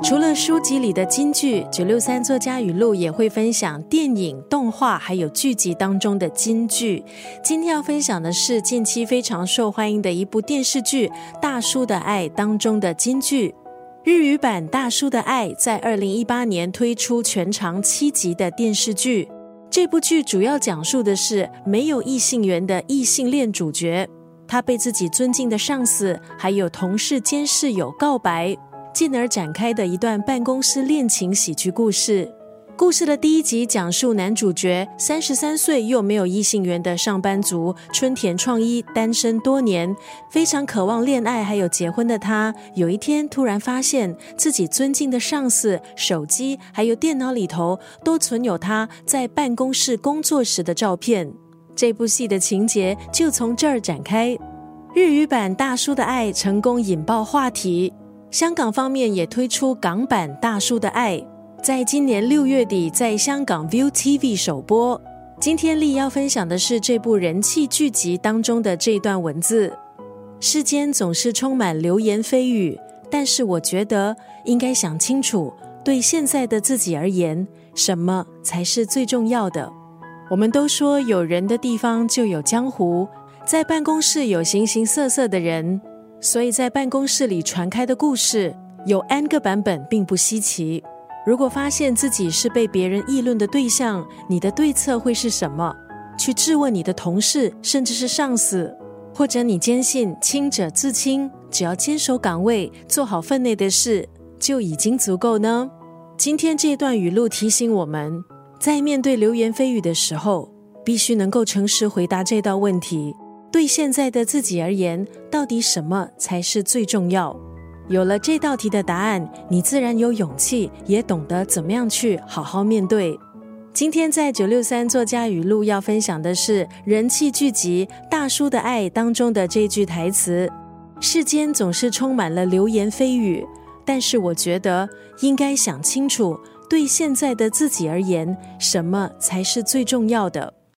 除了书籍里的金句，九六三作家语录也会分享电影、动画还有剧集当中的金句。今天要分享的是近期非常受欢迎的一部电视剧《大叔的爱》当中的金句。日语版《大叔的爱》在二零一八年推出全长七集的电视剧。这部剧主要讲述的是没有异性缘的异性恋主角，他被自己尊敬的上司还有同事兼室友告白。进而展开的一段办公室恋情喜剧故事。故事的第一集讲述男主角三十三岁又没有异性缘的上班族春田创一，单身多年，非常渴望恋爱还有结婚的他，有一天突然发现自己尊敬的上司手机还有电脑里头都存有他在办公室工作时的照片。这部戏的情节就从这儿展开。日语版《大叔的爱》成功引爆话题。香港方面也推出港版《大叔的爱》，在今年六月底在香港 View TV 首播。今天丽要分享的是这部人气剧集当中的这段文字：世间总是充满流言蜚语，但是我觉得应该想清楚，对现在的自己而言，什么才是最重要的？我们都说有人的地方就有江湖，在办公室有形形色色的人。所以在办公室里传开的故事有 N 个版本，并不稀奇。如果发现自己是被别人议论的对象，你的对策会是什么？去质问你的同事，甚至是上司，或者你坚信清者自清，只要坚守岗位，做好分内的事，就已经足够呢？今天这段语录提醒我们，在面对流言蜚语的时候，必须能够诚实回答这道问题。对现在的自己而言，到底什么才是最重要？有了这道题的答案，你自然有勇气，也懂得怎么样去好好面对。今天在九六三作家语录要分享的是人气剧集《大叔的爱》当中的这句台词：“世间总是充满了流言蜚语，但是我觉得应该想清楚，对现在的自己而言，什么才是最重要的。”